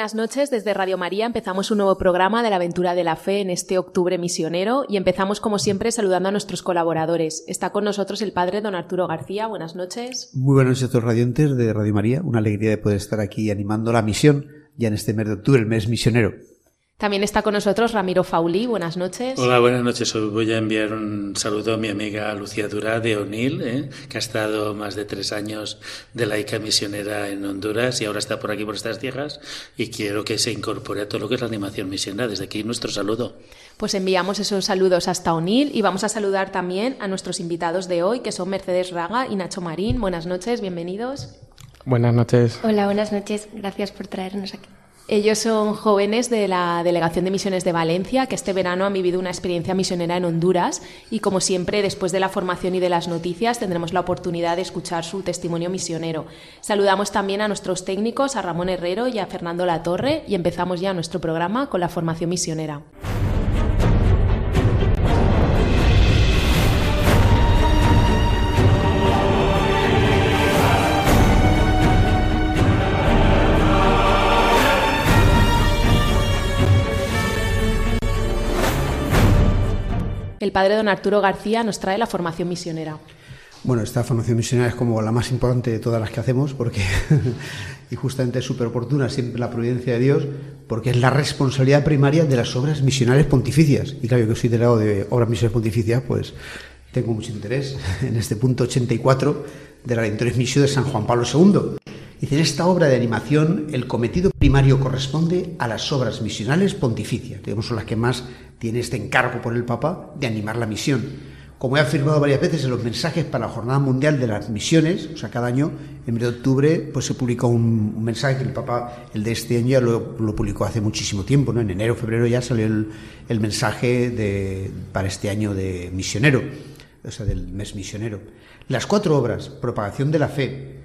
Buenas noches, desde Radio María empezamos un nuevo programa de la aventura de la fe en este octubre misionero y empezamos como siempre saludando a nuestros colaboradores. Está con nosotros el padre don Arturo García, buenas noches. Muy buenas noches a todos los radiantes de Radio María, una alegría de poder estar aquí animando la misión ya en este mes de octubre, el mes misionero. También está con nosotros Ramiro Fauli. Buenas noches. Hola, buenas noches. Os voy a enviar un saludo a mi amiga Lucía Durá de O'Neill, ¿eh? que ha estado más de tres años de laica misionera en Honduras y ahora está por aquí, por estas tierras, y quiero que se incorpore a todo lo que es la animación misionera. Desde aquí nuestro saludo. Pues enviamos esos saludos hasta O'Neill y vamos a saludar también a nuestros invitados de hoy, que son Mercedes Raga y Nacho Marín. Buenas noches, bienvenidos. Buenas noches. Hola, buenas noches. Gracias por traernos aquí. Ellos son jóvenes de la Delegación de Misiones de Valencia, que este verano han vivido una experiencia misionera en Honduras y como siempre, después de la formación y de las noticias, tendremos la oportunidad de escuchar su testimonio misionero. Saludamos también a nuestros técnicos, a Ramón Herrero y a Fernando Latorre y empezamos ya nuestro programa con la formación misionera. El padre don Arturo García nos trae la formación misionera. Bueno, esta formación misionera es como la más importante de todas las que hacemos, porque, y justamente es súper oportuna siempre la providencia de Dios, porque es la responsabilidad primaria de las obras misionales pontificias. Y claro, yo que soy delegado de obras misionales pontificias, pues tengo mucho interés en este punto 84 de la Lectores Misión de San Juan Pablo II. Dice, en esta obra de animación el cometido primario corresponde a las obras misionales pontificias, digamos son las que más tiene este encargo por el Papa de animar la misión. Como he afirmado varias veces en los mensajes para la Jornada Mundial de las Misiones, o sea, cada año, en mes de octubre, pues se publicó un, mensaje que el Papa, el de este año, ya lo, lo, publicó hace muchísimo tiempo, ¿no? En enero, febrero ya salió el, el mensaje de, para este año de misionero, o sea, del mes misionero. Las cuatro obras, propagación de la fe,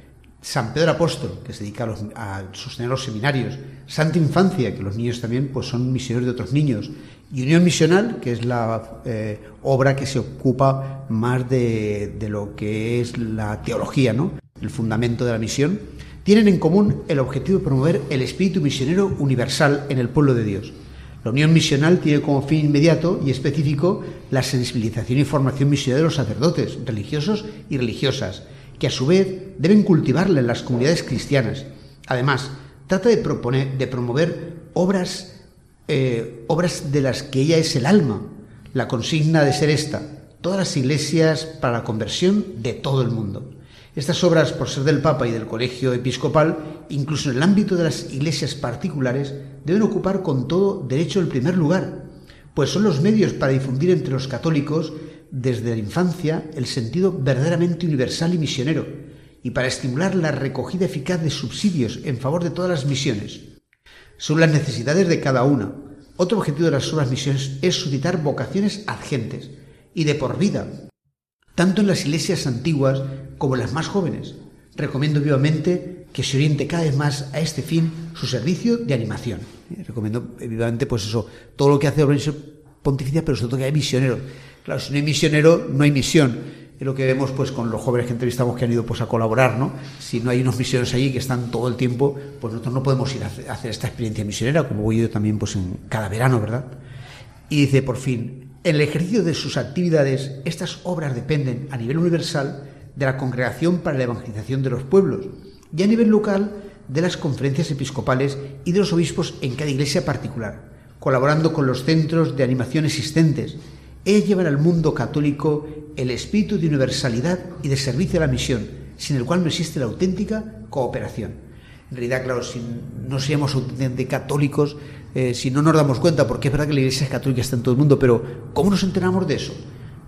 San Pedro Apóstol, que se dedica a, sostener los seminarios, Santa Infancia, que los niños también pues, son misioneros de otros niños, y Unión Misional, que es la eh, obra que se ocupa más de, de, lo que es la teología, ¿no? el fundamento de la misión, tienen en común el objetivo de promover el espíritu misionero universal en el pueblo de Dios. La Unión Misional tiene como fin inmediato y específico la sensibilización y formación misionera de los sacerdotes, religiosos y religiosas, que a su vez deben cultivarla en las comunidades cristianas. Además, trata de, proponer, de promover obras, eh, obras de las que ella es el alma. La consigna de ser esta, todas las iglesias para la conversión de todo el mundo. Estas obras, por ser del Papa y del Colegio Episcopal, incluso en el ámbito de las iglesias particulares, deben ocupar con todo derecho el primer lugar, pues son los medios para difundir entre los católicos desde la infancia el sentido verdaderamente universal y misionero, y para estimular la recogida eficaz de subsidios en favor de todas las misiones. Son las necesidades de cada una. Otro objetivo de las obras misiones es suscitar vocaciones adgentes y de por vida, tanto en las iglesias antiguas como en las más jóvenes. Recomiendo vivamente que se oriente cada vez más a este fin su servicio de animación. Recomiendo vivamente, pues eso, todo lo que hace pontificia, pero sobre todo que hay misioneros. Claro, si no hay misionero, no hay misión. Es lo que vemos pues con los jóvenes que entrevistamos que han ido pues a colaborar, ¿no? Si no hay unos misioneros allí que están todo el tiempo, pues nosotros no podemos ir a hacer esta experiencia misionera, como voy yo también pues en cada verano, ¿verdad? Y dice, por fin, en el ejercicio de sus actividades, estas obras dependen a nivel universal de la congregación para la evangelización de los pueblos y a nivel local de las conferencias episcopales y de los obispos en cada iglesia particular, colaborando con los centros de animación existentes ellas llevan al mundo católico el espíritu de universalidad y de servicio a la misión, sin el cual no existe la auténtica cooperación. En realidad, claro, si no seamos auténticamente católicos, eh, si no nos damos cuenta, porque es verdad que la Iglesia católica está en todo el mundo, pero ¿cómo nos enteramos de eso?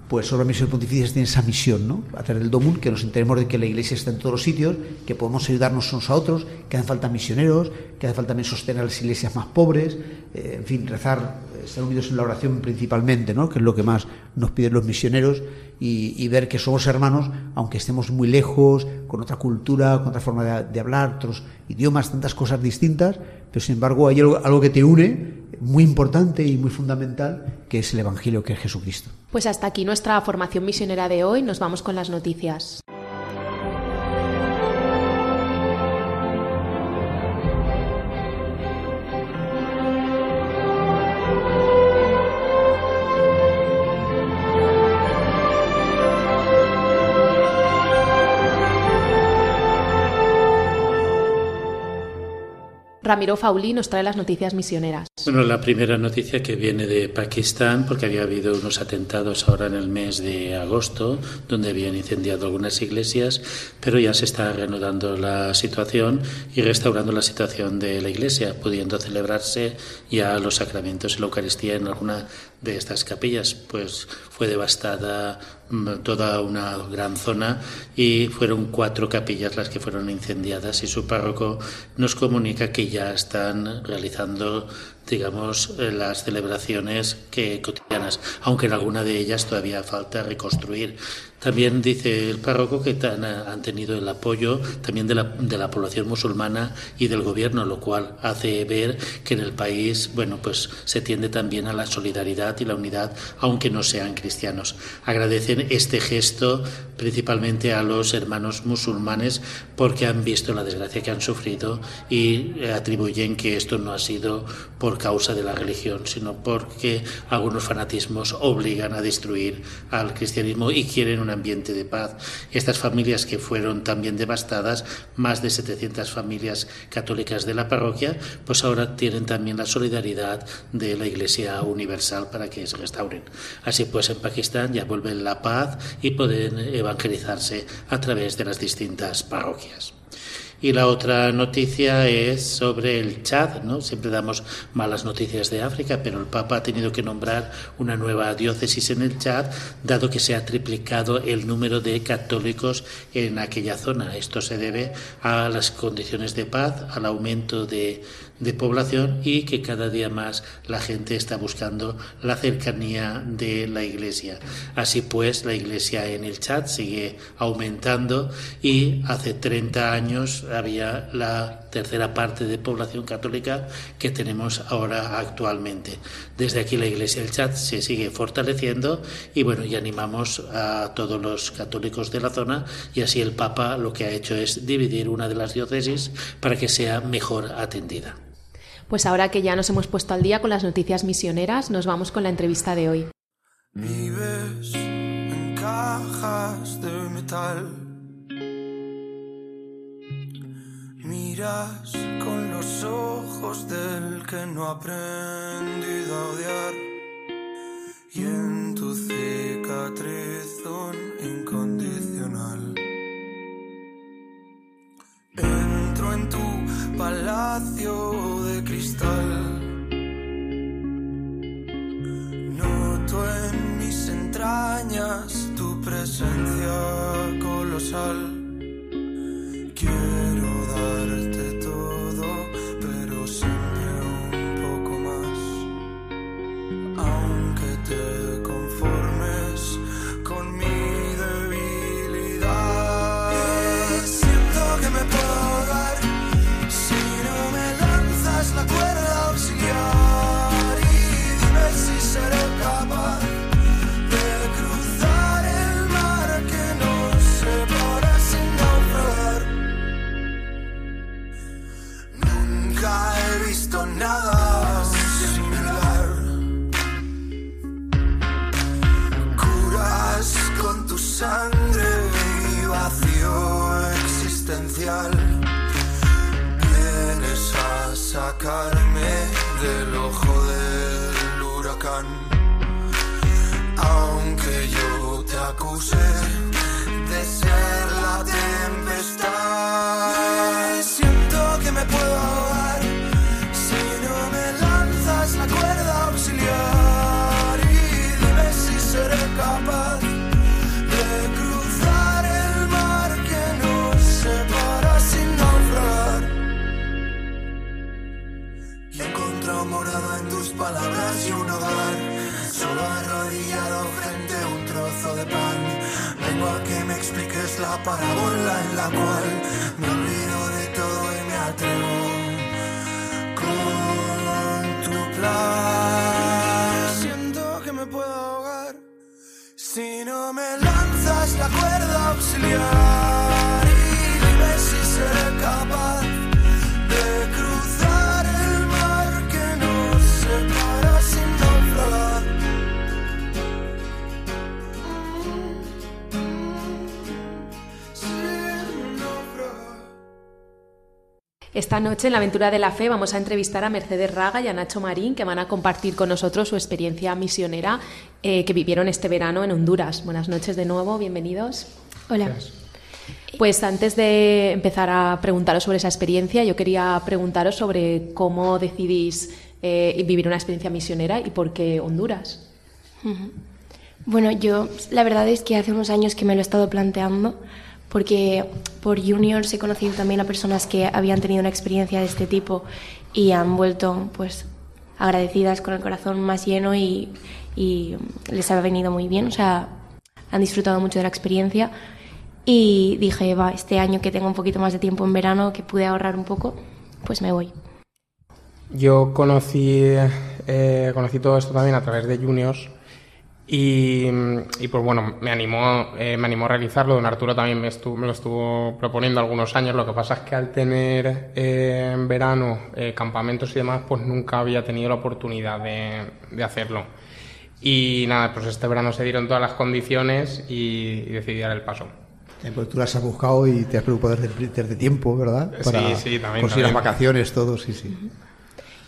Pues Obras Misiones Pontificias tiene esa misión, ¿no? A través del DOMUN, que nos enteremos de que la Iglesia está en todos los sitios, que podemos ayudarnos unos a otros, que hacen falta misioneros, que hace falta también sostener a las iglesias más pobres, eh, en fin, rezar, estar unidos en la oración principalmente, ¿no? Que es lo que más nos piden los misioneros y, ver que somos hermanos, aunque estemos muy lejos, con otra cultura, con otra forma de, hablar, otros idiomas, tantas cosas distintas, pero sin embargo hay algo que te une muy importante y muy fundamental, que es el Evangelio, que es Jesucristo. Pues hasta aquí nuestra formación misionera de hoy. Nos vamos con las noticias. Ramiro Fauli nos trae las noticias misioneras. Bueno, la primera noticia que viene de Pakistán, porque había habido unos atentados ahora en el mes de agosto, donde habían incendiado algunas iglesias, pero ya se está reanudando la situación y restaurando la situación de la iglesia, pudiendo celebrarse ya los sacramentos y la Eucaristía en alguna de estas capillas, pues fue devastada mm, toda una gran zona y fueron cuatro capillas las que fueron incendiadas y su párroco nos comunica que ya están realizando digamos, eh, las celebraciones que cotidianas, aunque en alguna de ellas todavía falta reconstruir. También dice el párroco que han tenido el apoyo también de la, de la población musulmana y del gobierno, lo cual hace ver que en el país, bueno, pues se tiende también a la solidaridad y la unidad, aunque no sean cristianos. Agradecen este gesto principalmente a los hermanos musulmanes porque han visto la desgracia que han sufrido y atribuyen que esto no ha sido causa de la religión, sino porque algunos fanatismos obligan a destruir al cristianismo y quieren un ambiente de paz. Estas familias que fueron también devastadas, más de 700 familias católicas de la parroquia, pues ahora tienen también la solidaridad de la Iglesia Universal para que se restauren. Así pues, en Pakistán ya vuelve la paz y pueden evangelizarse a través de las distintas parroquias. Y la otra noticia es sobre el Chad, ¿no? Siempre damos malas noticias de África, pero el Papa ha tenido que nombrar una nueva diócesis en el Chad, dado que se ha triplicado el número de católicos en aquella zona. Esto se debe a las condiciones de paz, al aumento de de población y que cada día más la gente está buscando la cercanía de la iglesia. Así pues, la iglesia en el chat sigue aumentando y hace 30 años había la tercera parte de población católica que tenemos ahora actualmente. Desde aquí la iglesia del chat se sigue fortaleciendo y bueno, y animamos a todos los católicos de la zona y así el Papa lo que ha hecho es dividir una de las diócesis para que sea mejor atendida. Pues ahora que ya nos hemos puesto al día con las noticias misioneras, nos vamos con la entrevista de hoy. Vives en cajas de metal. Miras con los ojos del que no ha aprendido a odiar. Y en tu cicatriz incondicional. En tu palacio de cristal. Noto en mis entrañas tu presencia colosal. Quiero te acuse expliques la parábola en la cual Esta noche en la aventura de la fe vamos a entrevistar a Mercedes Raga y a Nacho Marín que van a compartir con nosotros su experiencia misionera eh, que vivieron este verano en Honduras. Buenas noches de nuevo, bienvenidos. Hola. Pues antes de empezar a preguntaros sobre esa experiencia, yo quería preguntaros sobre cómo decidís eh, vivir una experiencia misionera y por qué Honduras. Bueno, yo la verdad es que hace unos años que me lo he estado planteando porque por juniors he conocido también a personas que habían tenido una experiencia de este tipo y han vuelto pues agradecidas con el corazón más lleno y, y les ha venido muy bien, o sea, han disfrutado mucho de la experiencia y dije, va, este año que tengo un poquito más de tiempo en verano, que pude ahorrar un poco, pues me voy. Yo conocí, eh, conocí todo esto también a través de Juniors y, y, pues bueno, me animó, eh, me animó a realizarlo. Don Arturo también me, estuvo, me lo estuvo proponiendo algunos años. Lo que pasa es que al tener eh, en verano eh, campamentos y demás, pues nunca había tenido la oportunidad de, de, hacerlo. Y nada, pues este verano se dieron todas las condiciones y, y decidí dar el paso. Eh, pues tú las has buscado y te has preocupado desde, desde tiempo, ¿verdad? Para sí, sí, también. También. las vacaciones, todo, sí, sí.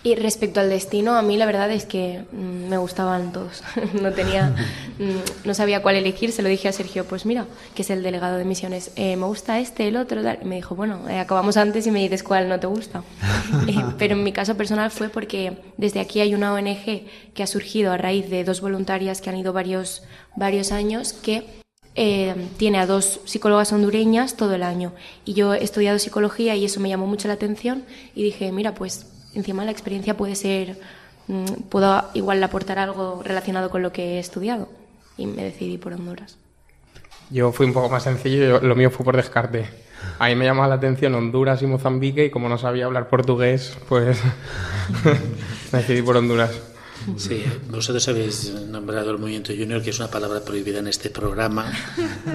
Y respecto al destino, a mí la verdad es que mm, me gustaban todos. no tenía, mm, no sabía cuál elegir. Se lo dije a Sergio, pues mira, que es el delegado de misiones. Eh, me gusta este, el otro. Tal. Y me dijo, bueno, eh, acabamos antes y me dices cuál no te gusta. eh, pero en mi caso personal fue porque desde aquí hay una ONG que ha surgido a raíz de dos voluntarias que han ido varios, varios años que eh, tiene a dos psicólogas hondureñas todo el año. Y yo he estudiado psicología y eso me llamó mucho la atención y dije, mira, pues encima la experiencia puede ser, mmm, puedo igual aportar algo relacionado con lo que he estudiado. Y me decidí por Honduras. Yo fui un poco más sencillo, lo mío fue por descarte. A mí me llamaba la atención Honduras y Mozambique y como no sabía hablar portugués, pues me decidí por Honduras. Sí, vosotros habéis nombrado el movimiento junior, que es una palabra prohibida en este programa.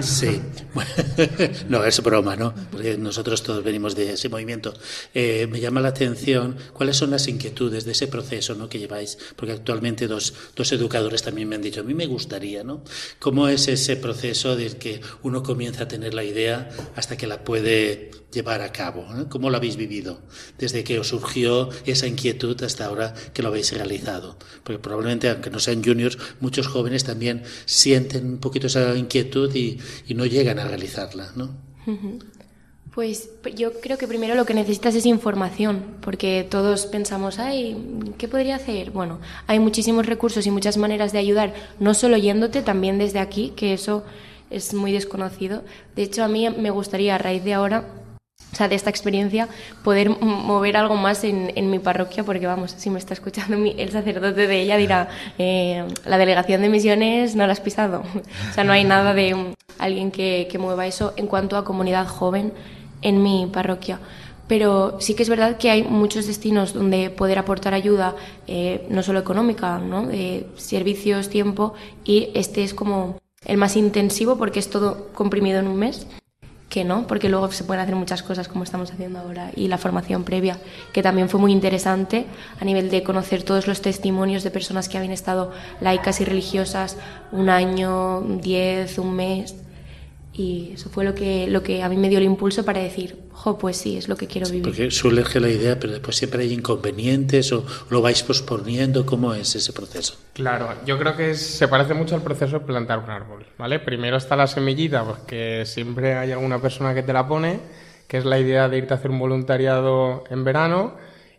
Sí, bueno, no, es broma, ¿no? Porque nosotros todos venimos de ese movimiento. Eh, me llama la atención cuáles son las inquietudes de ese proceso ¿no? que lleváis, porque actualmente dos, dos educadores también me han dicho, a mí me gustaría, ¿no? ¿Cómo es ese proceso de que uno comienza a tener la idea hasta que la puede llevar a cabo? ¿Cómo lo habéis vivido? Desde que os surgió esa inquietud hasta ahora que lo habéis realizado porque probablemente, aunque no sean juniors, muchos jóvenes también sienten un poquito esa inquietud y, y no llegan a realizarla, ¿no? Pues yo creo que primero lo que necesitas es información, porque todos pensamos, ay, ¿qué podría hacer? Bueno, hay muchísimos recursos y muchas maneras de ayudar, no solo yéndote, también desde aquí, que eso es muy desconocido. De hecho, a mí me gustaría, a raíz de ahora, o sea, de esta experiencia, poder mover algo más en, en, mi parroquia, porque vamos, si me está escuchando mi, el sacerdote de ella dirá, eh, la delegación de misiones no la has pisado. O sea, no hay nada de um, alguien que, que mueva eso en cuanto a comunidad joven en mi parroquia. Pero sí que es verdad que hay muchos destinos donde poder aportar ayuda, eh, no solo económica, ¿no? Eh, servicios, tiempo, y este es como el más intensivo porque es todo comprimido en un mes que no, porque luego se pueden hacer muchas cosas como estamos haciendo ahora y la formación previa, que también fue muy interesante a nivel de conocer todos los testimonios de personas que habían estado laicas y religiosas un año, diez, un mes. Y eso fue lo que, lo que a mí me dio el impulso para decir, jo, pues sí, es lo que quiero vivir. Porque surge la idea, pero después siempre hay inconvenientes o lo vais posponiendo. ¿Cómo es ese proceso? Claro, yo creo que se parece mucho al proceso de plantar un árbol, ¿vale? Primero está la semillita, porque siempre hay alguna persona que te la pone, que es la idea de irte a hacer un voluntariado en verano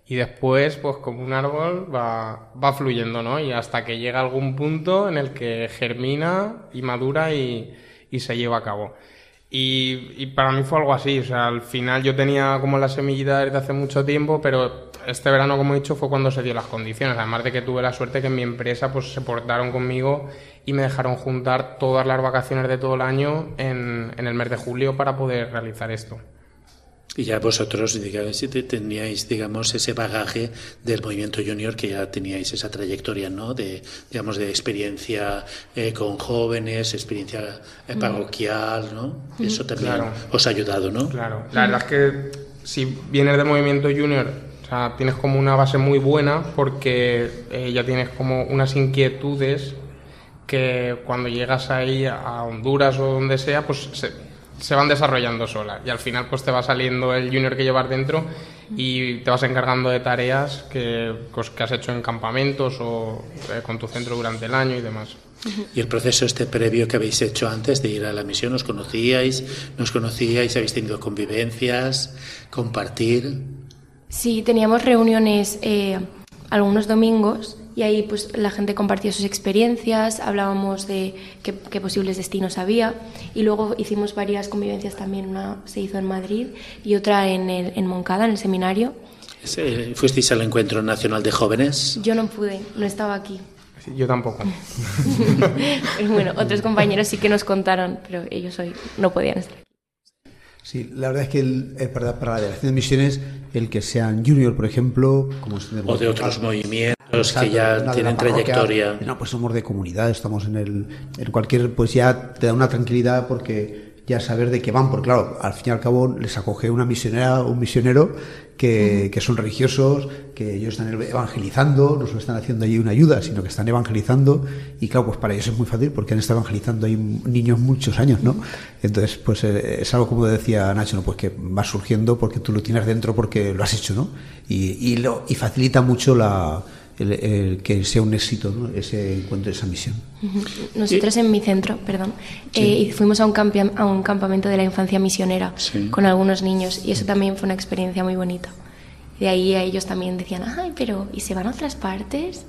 y después, pues como un árbol, va, va fluyendo, ¿no? Y hasta que llega algún punto en el que germina y madura y y se lleva a cabo. Y, para mí fue algo así, o sea, al final yo tenía como la semillita desde hace mucho tiempo, pero este verano, como he dicho, fue cuando se dio las condiciones, además de que tuve la suerte que en mi empresa pues se portaron conmigo y me dejaron juntar todas las vacaciones de todo el año en, en el mes de julio para poder realizar esto. Y ya vosotros digamos, teníais, digamos, ese bagaje del movimiento junior que ya teníais esa trayectoria, ¿no? De, digamos, de experiencia eh, con jóvenes, experiencia eh, parroquial, ¿no? Eso también Claro. os ha ayudado, ¿no? Claro, la verdad es que si vienes del movimiento junior, o sea, tienes como una base muy buena porque eh, ya tienes como unas inquietudes que cuando llegas ahí a Honduras o donde sea, pues se, se van desarrollando solas y al final pues te va saliendo el junior que llevas dentro y te vas encargando de tareas que, pues, que has hecho en campamentos o eh, con tu centro durante el año y demás. Y el proceso este previo que habéis hecho antes de ir a la misión, ¿os conocíais? ¿Nos conocíais? ¿Habéis tenido convivencias? ¿Compartir? Sí, teníamos reuniones eh, algunos domingos y ahí pues la gente compartía sus experiencias, hablábamos de qué, qué posibles destinos había y luego hicimos varias convivencias también, una se hizo en Madrid y otra en, el, en Moncada, en el seminario. ¿Fuisteis al Encuentro Nacional de Jóvenes? Yo no pude, no estaba aquí. Sí, Yo tampoco. Pero bueno, otros compañeros sí que nos contaron, pero ellos hoy no podían estar. Sí, la verdad es que el- eh, para, para la delegación de misiones, el que sean junior, por ejemplo, como es O de otros movimientos Exacto, que ya de tienen trayectoria. No, pues somos de comunidad, estamos en el en cualquier pues ya te da una tranquilidad porque ya saber de qué van, porque claro, al fin y al cabo les acoge una misionera o un misionero que, que son religiosos, que ellos están evangelizando, no solo están haciendo allí una ayuda, sino que están evangelizando y claro, pues para ellos es muy fácil porque han estado evangelizando ahí niños muchos años, ¿no? Entonces, pues eh, es algo como decía Nacho, ¿no? Pues que va surgiendo porque tú lo tienes dentro porque lo has hecho, ¿no? Y, y, lo, y facilita mucho la, el, el que sea un éxito ¿no? ese encuentro, esa misión. Nosotros en mi centro, perdón, eh, y fuimos a un, campi- a un campamento de la infancia misionera Sí. con algunos niños y eso también fue una experiencia muy bonita. De ahí a ellos también decían, ay, pero ¿y se van a otras partes?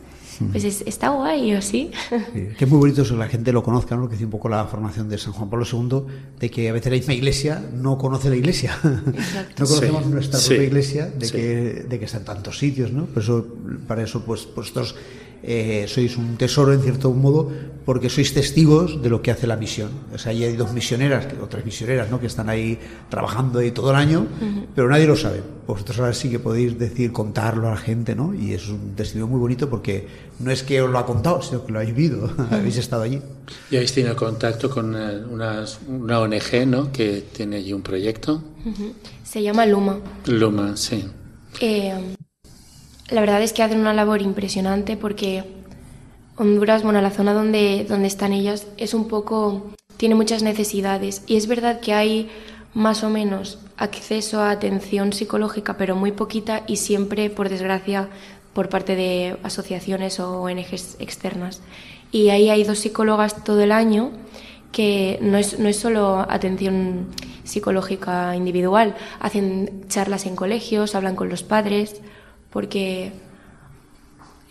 Pues es- está guay, ¿o sí? Sí, que es muy bonito eso que la gente lo conozca, ¿no? Lo que dice un poco la formación de San Juan Pablo II, de que a veces la misma iglesia no conoce la iglesia. no conocemos Sí, nuestra sí, propia iglesia, de, sí. que, de que está en tantos sitios, ¿no? Por eso, para eso, pues vosotros eh, sois un tesoro, en cierto modo, porque sois testigos de lo que hace la misión. O sea, ahí hay dos misioneras, o tres misioneras, ¿no? Que están ahí trabajando ahí todo el año, pero nadie lo sabe. Vosotros ahora sí que podéis decir, contarlo a la gente, ¿no? Y es un testimonio muy bonito porque no es que os lo ha contado, sino que lo habéis vivido, habéis estado allí. Y habéis tenido contacto con eh, unas- una ONG, ¿no? Que tiene allí un proyecto. Se llama Luma. Luma, sí. Eh, la verdad es que hacen una labor impresionante porque Honduras, bueno, la zona donde, donde están ellas es un poco, tiene muchas necesidades y es verdad que hay más o menos acceso a atención psicológica, pero muy poquita y siempre, por desgracia, por parte de asociaciones o ONGs externas. Y ahí hay dos psicólogas todo el año que no es, no es solo atención psicológica individual, hacen charlas en colegios, hablan con los padres, porque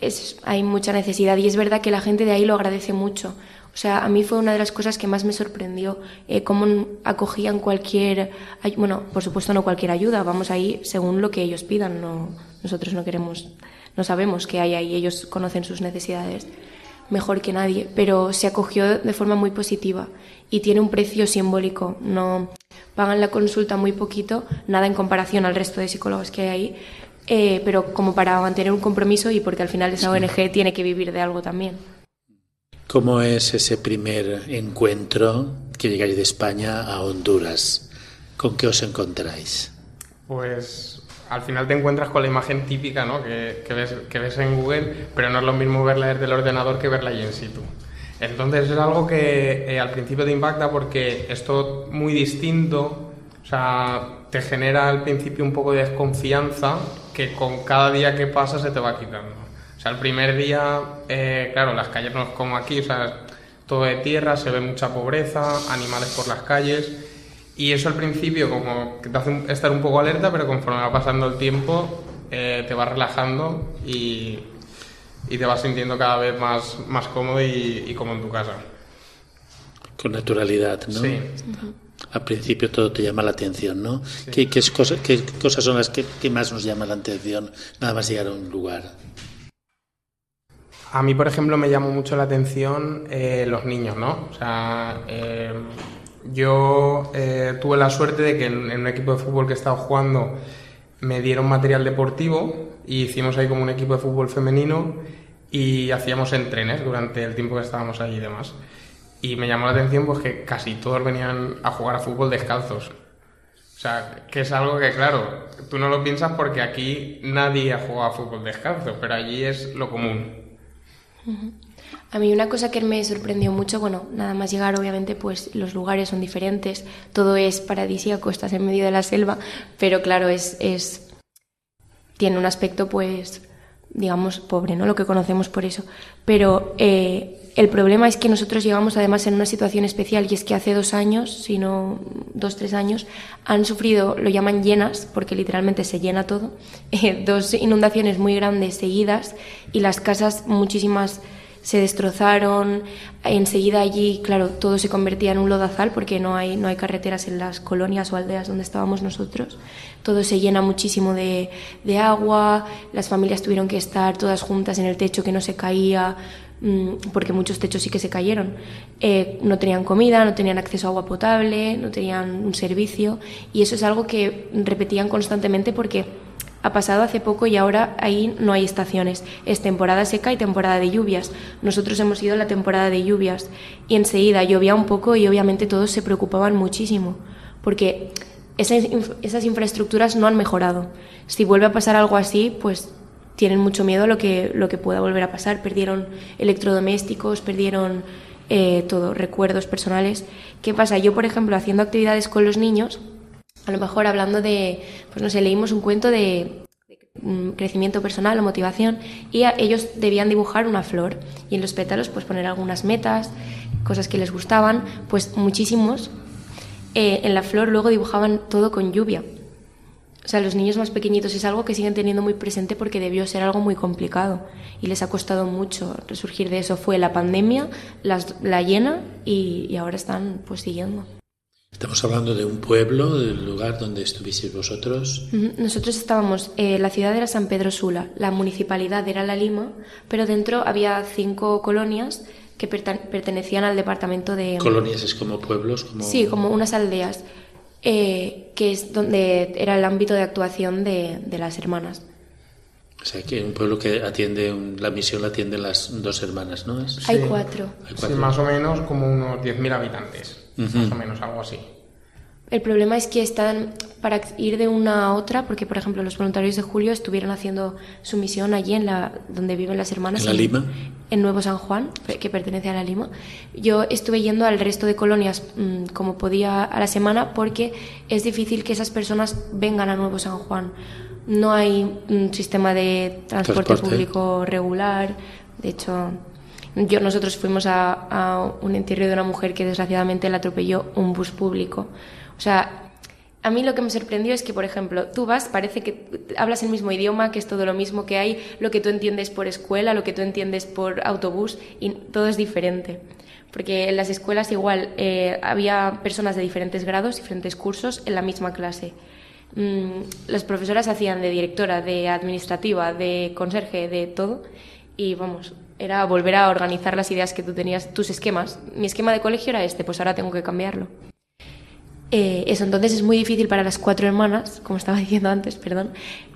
es, hay mucha necesidad y es verdad que la gente de ahí lo agradece mucho. O sea, a mí fue una de las cosas que más me sorprendió, eh, cómo acogían cualquier, bueno, por supuesto no cualquier ayuda, vamos ahí según lo que ellos pidan, no, nosotros no queremos, no sabemos qué hay ahí, ellos conocen sus necesidades mejor que nadie, pero se acogió de forma muy positiva y tiene un precio simbólico, no pagan la consulta muy poquito, nada en comparación al resto de psicólogos que hay ahí, eh, pero como para mantener un compromiso y porque al final esa ONG tiene que vivir de algo también. ¿Cómo es ese primer encuentro que llegáis de España a Honduras? ¿Con qué os encontráis? Pues al final te encuentras con la imagen típica ¿no? que, que ves, que ves en Google, pero no es lo mismo verla desde el ordenador que verla ahí en situ. Entonces es algo que eh, al principio te impacta porque es todo muy distinto, o sea, te genera al principio un poco de desconfianza que con cada día que pasa se te va quitando. O sea, el primer día, eh, claro, las calles no es como aquí, o sea, todo de tierra, se ve mucha pobreza, animales por las calles. Y eso al principio como que te hace estar un poco alerta, pero conforme va pasando el tiempo eh, te vas relajando y, y te vas sintiendo cada vez más, más cómodo y, y como en tu casa. Con naturalidad, ¿no? Sí. Al principio todo te llama la atención, ¿no? ¿Qué, qué, cosas, ¿Qué, cosas son las que, que, más nos llaman la atención nada más llegar a un lugar? A mí, por ejemplo, me llamó mucho la atención eh, los niños, ¿no? O sea, eh, yo eh, tuve la suerte de que en, en, un equipo de fútbol que estaba jugando me dieron material deportivo y hicimos ahí como un equipo de fútbol femenino y hacíamos entrenes durante el tiempo que estábamos allí y demás. Y me llamó la atención pues que casi todos venían a jugar a fútbol descalzos. O sea, que es algo que, claro, tú no lo piensas porque aquí nadie ha jugado a fútbol descalzo, pero allí es lo común. A mí una cosa que me sorprendió mucho, bueno, nada más llegar obviamente pues los lugares son diferentes, todo es paradisíaco, estás en medio de la selva, pero claro, es, es tiene un aspecto pues digamos pobre, ¿no? Lo que conocemos por eso, pero eh, el problema es que nosotros llegamos además en una situación especial y es que hace dos años, si no dos, tres años, han sufrido, lo llaman llenas, porque literalmente se llena todo, eh, dos inundaciones muy grandes seguidas y las casas muchísimas se destrozaron, enseguida allí, claro, todo se convertía en un lodazal porque no hay, no hay carreteras en las colonias o aldeas donde estábamos nosotros, todo se llena muchísimo de, de agua, las familias tuvieron que estar todas juntas en el techo que no se caía, porque muchos techos sí que se cayeron. Eh, no tenían comida, no tenían acceso a agua potable, no tenían un servicio y eso es algo que repetían constantemente porque ha pasado hace poco y ahora ahí no hay estaciones. Es temporada seca y temporada de lluvias. Nosotros hemos ido la temporada de lluvias y enseguida llovía un poco y obviamente todos se preocupaban muchísimo porque esas, esas infraestructuras no han mejorado. Si vuelve a pasar algo así, pues tienen mucho miedo a lo que, lo que pueda volver a pasar. Perdieron electrodomésticos, perdieron eh, todo, recuerdos personales. ¿Qué pasa? Yo, por ejemplo, haciendo actividades con los niños, a lo mejor hablando de, pues no sé, leímos un cuento de, de crecimiento personal o motivación y ellos debían dibujar una flor y en los pétalos pues poner algunas metas, cosas que les gustaban, pues muchísimos eh, en la flor luego dibujaban todo con lluvia. O sea, los niños más pequeñitos es algo que siguen teniendo muy presente porque debió ser algo muy complicado y les ha costado mucho resurgir de eso. Fue la pandemia, las, la llena y, y ahora están pues siguiendo. Estamos hablando de un pueblo, del lugar donde estuvisteis vosotros. Nosotros estábamos, eh, la ciudad era San Pedro Sula, la municipalidad era La Lima, pero dentro había cinco colonias que pertenecían al departamento de... ¿Colonias es como pueblos? Como... Sí, como unas aldeas, eh, que es donde era el ámbito de actuación de, de las hermanas. O sea, que un pueblo que atiende, la misión la atienden las dos hermanas, ¿no? Es... Hay, cuatro. Hay cuatro. Sí, más o menos como unos 10.000 habitantes. Uh -huh. Más o menos, algo así. El problema es que están para ir de una a otra, porque por ejemplo los voluntarios de Julio estuvieron haciendo su misión allí en la donde viven las hermanas. ¿En la Lima? En Nuevo San Juan, que pertenece a la Lima. Yo estuve yendo al resto de colonias mmm, como podía a la semana porque es difícil que esas personas vengan a Nuevo San Juan. No hay un sistema de transporte, transporte. público regular. De hecho, yo, nosotros fuimos a, a, un entierro de una mujer que desgraciadamente la atropelló un bus público. O sea, a mí lo que me sorprendió es que, por ejemplo, tú vas, parece que hablas el mismo idioma, que es todo lo mismo que hay, lo que tú entiendes por escuela, lo que tú entiendes por autobús, y todo es diferente. Porque en las escuelas igual eh, había personas de diferentes grados, diferentes cursos en la misma clase. Mm, las profesoras hacían de directora, de administrativa, de conserje, de todo. Y vamos, era volver a organizar las ideas que tú tenías, tus esquemas. Mi esquema de colegio era este, pues ahora tengo que cambiarlo. Eh, eso, entonces es muy difícil para las cuatro hermanas, como estaba diciendo antes, perdón,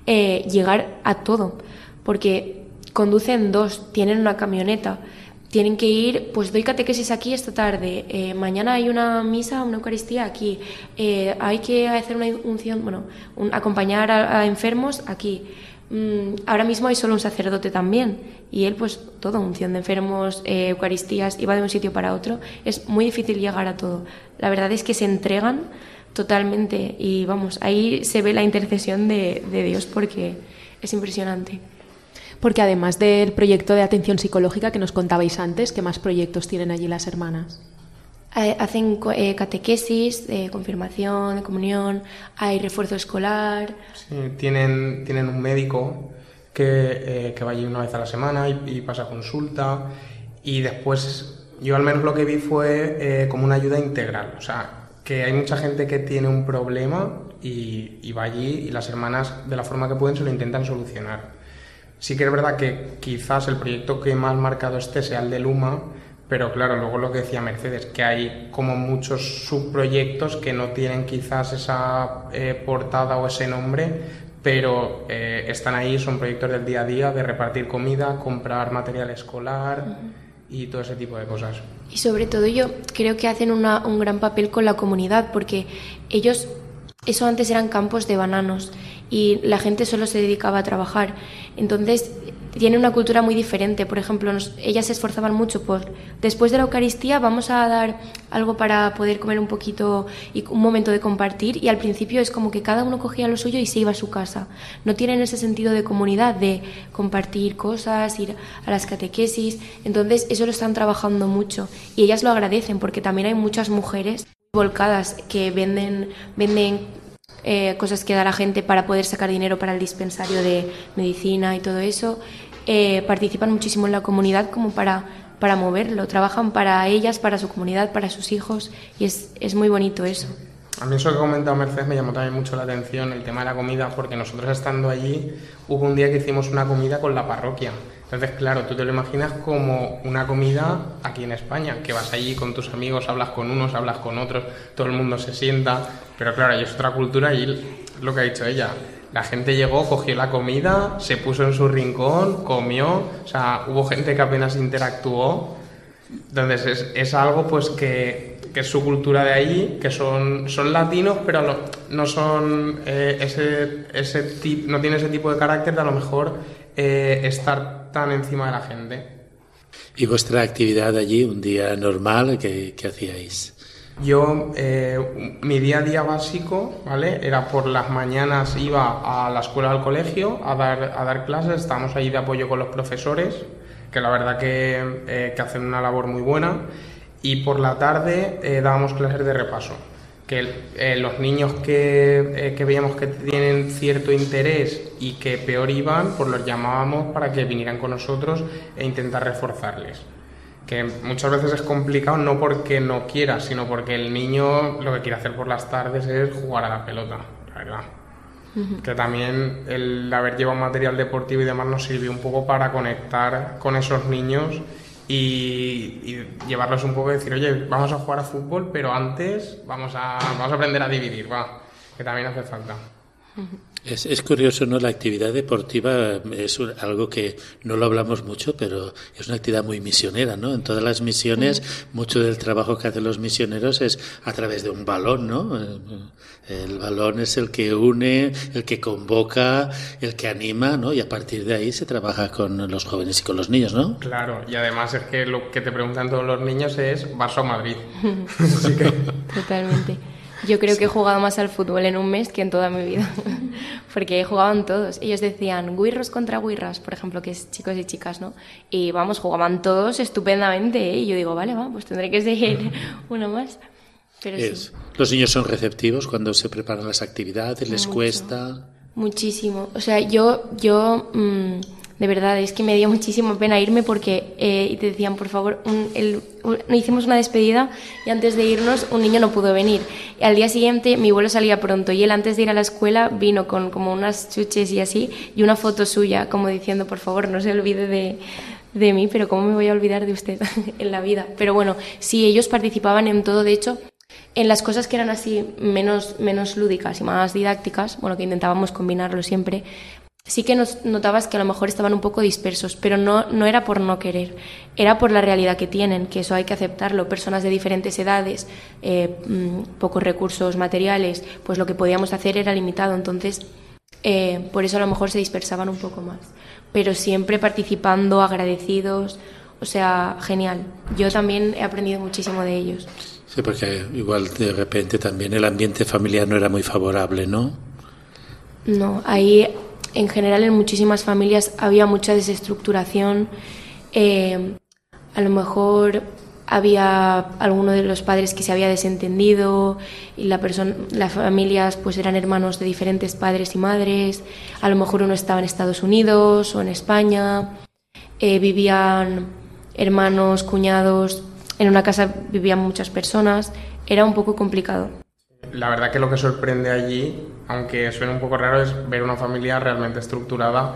eh, llegar a todo, porque conducen dos, tienen una camioneta, tienen que ir, pues doy catequesis aquí esta tarde, eh, mañana hay una misa, una Eucaristía aquí, eh, hay que hacer una unción, bueno, un, acompañar a, a, enfermos aquí. Mm, ahora mismo hay solo un sacerdote también y él pues todo, unción de enfermos, eh, Eucaristías, iba de un sitio para otro. Es muy difícil llegar a todo. La verdad es que se entregan totalmente y vamos, ahí se ve la intercesión de, de Dios porque es impresionante. Porque además del proyecto de atención psicológica que nos contabais antes, ¿qué más proyectos tienen allí las hermanas? Hacen eh, catequesis, de confirmación, de comunión, hay refuerzo escolar. Sí, tienen, tienen un médico que, eh, que va allí una vez a la semana y, y, pasa consulta. Y después, yo al menos lo que vi fue eh, como una ayuda integral. O sea, que hay mucha gente que tiene un problema y, y va allí y las hermanas de la forma que pueden se lo intentan solucionar. Sí que es verdad que quizás el proyecto que más marcado esté sea el de Luma, pero claro, luego lo que decía Mercedes, que hay como muchos subproyectos que no tienen quizás esa eh, portada o ese nombre, pero eh, están ahí, son proyectos del día a día, de repartir comida, comprar material escolar y todo ese tipo de cosas. Y sobre todo yo creo que hacen una- un gran papel con la comunidad porque ellos, eso antes eran campos de bananos y la gente solo se dedicaba a trabajar. Entonces tiene una cultura muy diferente. Por ejemplo, nos- ellas se esforzaban mucho por, después de la Eucaristía vamos a dar algo para poder comer un poquito y un momento de compartir y al principio es como que cada uno cogía lo suyo y se iba a su casa. No tienen ese sentido de comunidad, de compartir cosas, ir a las catequesis. Entonces eso lo están trabajando mucho y ellas lo agradecen porque también hay muchas mujeres volcadas que venden, venden eh, cosas que da la gente para poder sacar dinero para el dispensario de medicina y todo eso, eh, participan muchísimo en la comunidad como para, para moverlo, trabajan para ellas, para su comunidad, para sus hijos y es, es muy bonito eso. A mí eso que ha comentado Mercedes me llamó también mucho la atención, el tema de la comida, porque nosotros estando allí hubo un día que hicimos una comida con la parroquia. Entonces, claro, tú te lo imaginas como una comida aquí en España, que vas allí con tus amigos, hablas con unos, hablas con otros, todo el mundo se sienta, pero claro, ahí es otra cultura y lo que ha dicho ella. La gente llegó, cogió la comida, se puso en su rincón, comió, o sea, hubo gente que apenas interactuó, entonces es, es algo pues que, que es su cultura de ahí, que son, son latinos, pero no son eh, ese, ese tip- no tiene ese tipo de carácter de a lo mejor eh, estar tan encima de la gente. ¿Y vuestra actividad allí, un día normal, qué, qué hacíais? Yo, eh, mi día a día básico, ¿vale? Era por las mañanas iba a la escuela al colegio a dar, a dar clases, estábamos allí de apoyo con los profesores, que la verdad que, eh, que hacen una labor muy buena, y por la tarde eh, dábamos clases de repaso. Que eh, los niños que, eh, que veíamos que tienen cierto interés y que peor iban, pues los llamábamos para que vinieran con nosotros e intentar reforzarles que muchas veces es complicado no porque no quiera, sino porque el niño lo que quiere hacer por las tardes es jugar a la pelota, la verdad. Que también el haber llevado material deportivo y demás nos sirvió un poco para conectar con esos niños y, llevarlos un poco y decir, oye, vamos a jugar a fútbol, pero antes vamos a, vamos a aprender a dividir, va, que también hace falta. Es, es curioso, ¿no? La actividad deportiva es un- algo que no lo hablamos mucho, pero es una actividad muy misionera, ¿no? En todas las misiones, mucho del trabajo que hacen los misioneros es a través de un balón, ¿no? Eh, El balón es el que une, el que convoca, el que anima, ¿no? Y a partir de ahí se trabaja con los jóvenes y con los niños, ¿no? Claro, y además es que lo que te preguntan todos los niños es Barça o Madrid. Así que... Totalmente. Yo creo que he jugado más al fútbol en un mes que en toda mi vida, porque jugaban todos. Ellos decían guirros contra guirras, por ejemplo, que es chicos y chicas, ¿no? Y vamos, jugaban todos estupendamente, ¿eh? Y yo digo, vale, va, pues tendré que seguir uno más. Pero sí. Es- Los niños son receptivos cuando se preparan las actividades, les Mucho. cuesta. Muchísimo. O sea, yo, yo, mm, de verdad, es que me dio muchísima pena irme porque eh, y te decían, por favor, un- el- un- hicimos una despedida y antes de irnos un niño no pudo venir. Y al día siguiente mi vuelo salía pronto y él antes de ir a la escuela vino con como unas chuches y así y una foto suya como diciendo, por favor, no se olvide de, de mí, pero ¿cómo me voy a olvidar de usted en la vida? Pero bueno, sí, ellos participaban en todo, de hecho, en las cosas que eran así menos, menos lúdicas y más didácticas, bueno, que intentábamos combinarlo siempre, sí que nos notabas que a lo mejor estaban un poco dispersos, pero no, no era por no querer, era por la realidad que tienen, que eso hay que aceptarlo. Personas de diferentes edades, eh, mm, pocos recursos materiales, pues lo que podíamos hacer era limitado, entonces eh, por eso a lo mejor se dispersaban un poco más. Pero siempre participando, agradecidos, o sea, genial. Yo también he aprendido muchísimo de ellos. Sí, porque igual de repente también el ambiente familiar no era muy favorable, ¿no? No, ahí en general en muchísimas familias había mucha desestructuración. eh, a lo mejor había alguno de los padres que se había desentendido y la persona, las familias pues eran hermanos de diferentes padres y madres. A lo mejor uno estaba en Estados Unidos o en España. eh, vivían hermanos, cuñados. En una casa vivían muchas personas. era un poco complicado. La verdad que lo que sorprende allí, aunque suene un poco raro, es ver una familia realmente estructurada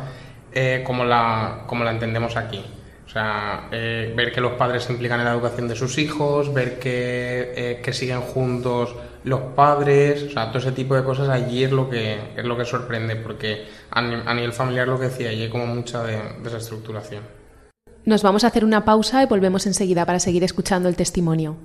eh, como, la, como la entendemos aquí. O sea, eh, ver que los padres se implican en la educación de sus hijos, ver que, eh, que siguen juntos los padres, o sea, todo ese tipo de cosas allí es lo que, es lo que sorprende, porque a, ni- a nivel familiar lo que decía, allí hay como mucha de, desestructuración. Nos vamos a hacer una pausa y volvemos enseguida para seguir escuchando el testimonio.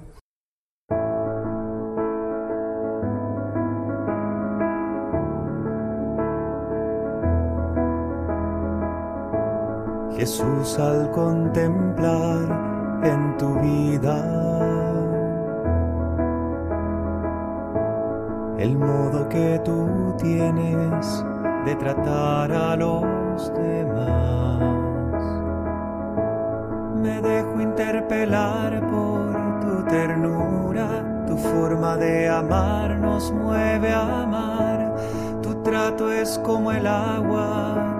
Jesús al contemplar en tu vida el modo que tú tienes de tratar a los demás. Me dejo interpelar por tu ternura, tu forma de amar nos mueve a amar. Tu trato es como el agua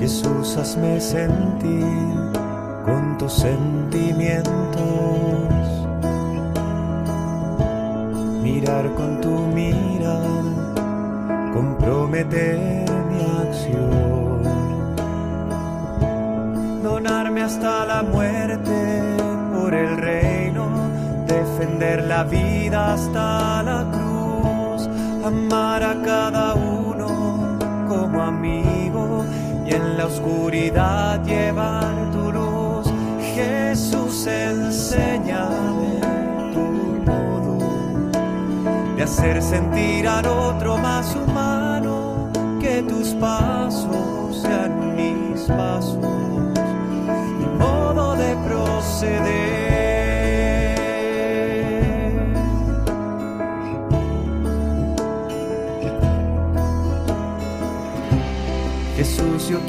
Jesús, hazme sentir con tus sentimientos. Mirar con tu mirada, comprometer mi acción, donarme hasta la muerte por el reino, defender la vida hasta la cruz, amar a cada uno como amigo y en la oscuridad llevar tu luz. Jesús, enséñame tu modo de hacer sentir al otro más humano, que tus pasos sean mis pasos, mi modo de proceder.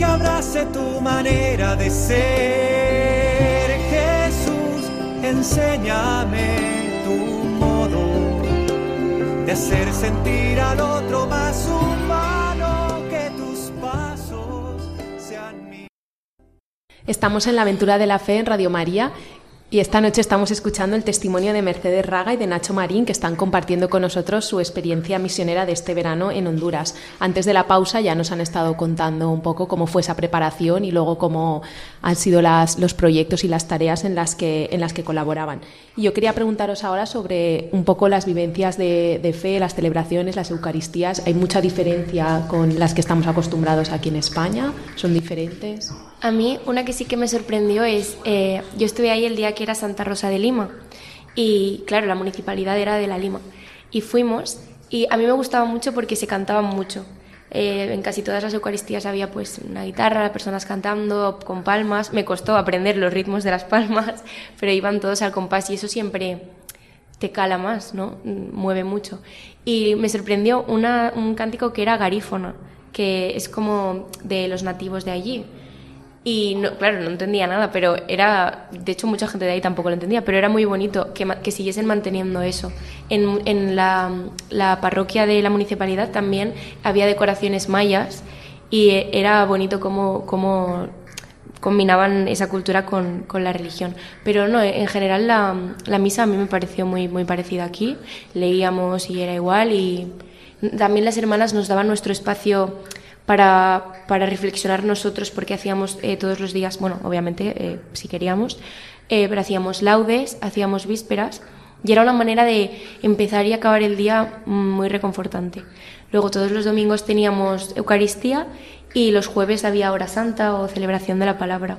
que abrace tu manera de ser. Jesús, enséñame tu modo de hacer sentir al otro más humano que tus pasos sean míos. Estamos en la aventura de la fe en Radio María y esta noche estamos escuchando el testimonio de Mercedes Raga y de Nacho Marín que están compartiendo con nosotros su experiencia misionera de este verano en Honduras. Antes de la pausa ya nos han estado contando un poco cómo fue esa preparación y luego cómo han sido los proyectos y las tareas en las que, en las que colaboraban. Y yo quería preguntaros ahora sobre un poco las vivencias de, de fe, las celebraciones, las Eucaristías. ¿Hay mucha diferencia con las que estamos acostumbrados aquí en España? ¿Son diferentes? A mí una que sí que me sorprendió es, eh, yo estuve ahí el día que era Santa Rosa de Lima y claro, la municipalidad era de la Lima y fuimos y a mí me gustaba mucho porque se cantaba mucho. Eh, en casi todas las Eucaristías había pues una guitarra, personas cantando con palmas. Me costó aprender los ritmos de las palmas, pero iban todos al compás y eso siempre te cala más, ¿no? Mueve mucho. Y me sorprendió una, un cántico que era garífona, que es como de los nativos de allí. Y no, claro, no entendía nada, pero era, de hecho mucha gente de ahí tampoco lo entendía, pero era muy bonito que, que siguiesen manteniendo eso. En, en la, la parroquia de la municipalidad también había decoraciones mayas y era bonito cómo, cómo combinaban esa cultura con, con la religión. Pero no, en general la, la misa a mí me pareció muy, muy parecida aquí. Leíamos y era igual y también las hermanas nos daban nuestro espacio para, para reflexionar nosotros porque hacíamos eh, todos los días, bueno, obviamente eh, si queríamos, eh, pero hacíamos laudes, hacíamos vísperas Y era una manera de empezar y acabar el día muy reconfortante. Luego todos los domingos teníamos Eucaristía y los jueves había hora santa o celebración de la palabra.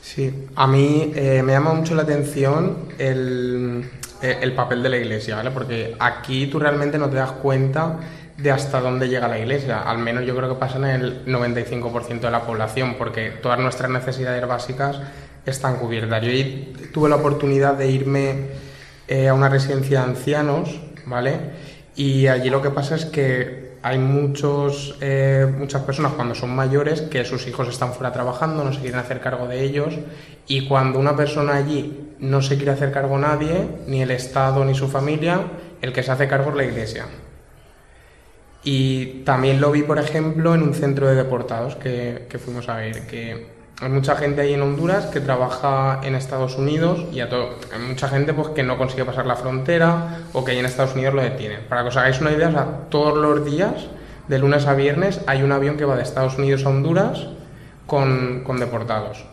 Sí, a mí eh, me llama mucho la atención el, eh, el papel de la iglesia, ¿vale? Porque aquí tú realmente no te das cuenta de hasta dónde llega la iglesia. Al menos yo creo que pasa en el 95% de la población, porque todas nuestras necesidades básicas están cubiertas. Yo tuve la oportunidad de irme eh, a una residencia de ancianos, ¿vale? Y allí lo que pasa es que hay muchos, eh, muchas personas cuando son mayores que sus hijos están fuera trabajando, no se quieren hacer cargo de ellos y cuando una persona allí no se quiere hacer cargo nadie, ni el Estado ni su familia, el que se hace cargo es la Iglesia. Y también lo vi, por ejemplo, en un centro de deportados que, que fuimos a ver, que hay mucha gente ahí en Honduras que trabaja en Estados Unidos y a todo, hay mucha gente pues, que no consigue pasar la frontera o que ahí en Estados Unidos lo detienen. Para que os hagáis una idea, todos los días, de lunes a viernes, hay un avión que va de Estados Unidos a Honduras con, con deportados.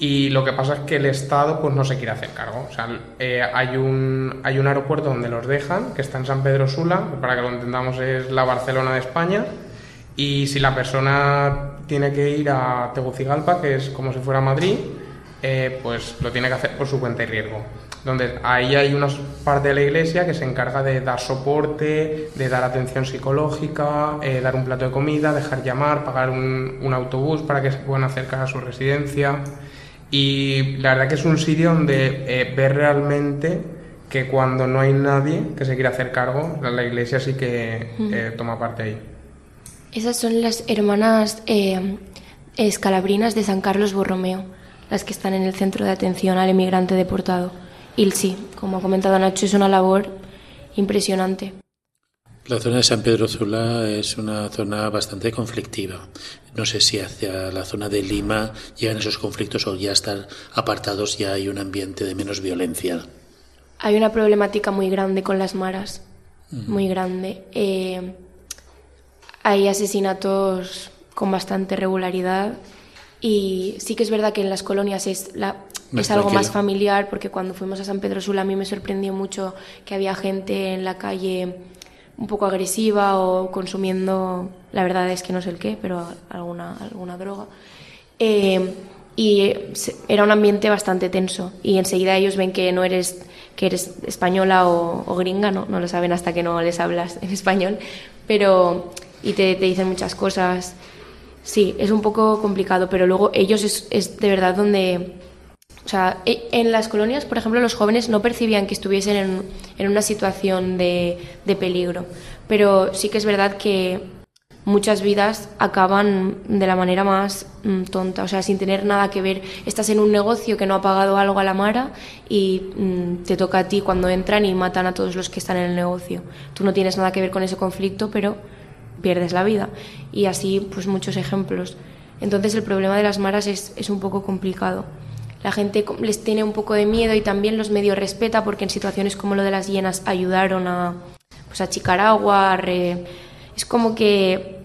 Y lo que pasa es que el Estado pues, no se quiere hacer cargo. O sea, eh, hay, un, hay un aeropuerto donde los dejan, que está en San Pedro Sula, que para que lo entendamos es la Barcelona de España, y si la persona tiene que ir a Tegucigalpa, que es como si fuera Madrid, eh, pues lo tiene que hacer por su cuenta y riesgo. Donde ahí hay una parte de la iglesia que se encarga de dar soporte, de dar atención psicológica, eh, dar un plato de comida, dejar llamar, pagar un, un, autobús para que se puedan acercar a su residencia. Y la verdad que es un sitio donde eh, ver realmente que cuando no hay nadie que se quiera hacer cargo, la iglesia sí que eh, toma parte ahí. Esas son las hermanas eh, escalabrinas de San Carlos Borromeo, las que están en el centro de atención al emigrante deportado. Y sí, como ha comentado Nacho, es una labor impresionante. La zona de San Pedro Sula es una zona bastante conflictiva. No sé si hacia la zona de Lima llegan esos conflictos o ya están apartados, ya hay un ambiente de menos violencia. Hay una problemática muy grande con las maras, uh -huh. muy grande. Eh, hay asesinatos con bastante regularidad y sí que es verdad que en las colonias es, la, es algo más familiar porque cuando fuimos a San Pedro Sula a mí me sorprendió mucho que había gente en la calle un poco agresiva o consumiendo, la verdad es que no sé el qué, pero alguna, alguna droga. Eh, y era un ambiente bastante tenso y enseguida ellos ven que no eres que eres española o, o gringa, ¿no? no lo saben hasta que no les hablas en español, pero y te, te, dicen muchas cosas. Sí, es un poco complicado, pero luego ellos es, es, de verdad donde... O sea, e, en las colonias, por ejemplo, los jóvenes no percibían que estuviesen en, en una situación de, de peligro, pero sí que es verdad que muchas vidas acaban de la manera más mm, tonta, o sea, sin tener nada que ver. Estás en un negocio que no ha pagado algo a la Mara y mm, te toca a ti cuando entran y matan a todos los que están en el negocio. Tú no tienes nada que ver con ese conflicto, pero pierdes la vida. Y así, pues muchos ejemplos. Entonces el problema de las maras es, es, un poco complicado. La gente les tiene un poco de miedo y también los medios respeta porque en situaciones como lo de las hienas ayudaron a, pues, achicar agua, re... es como que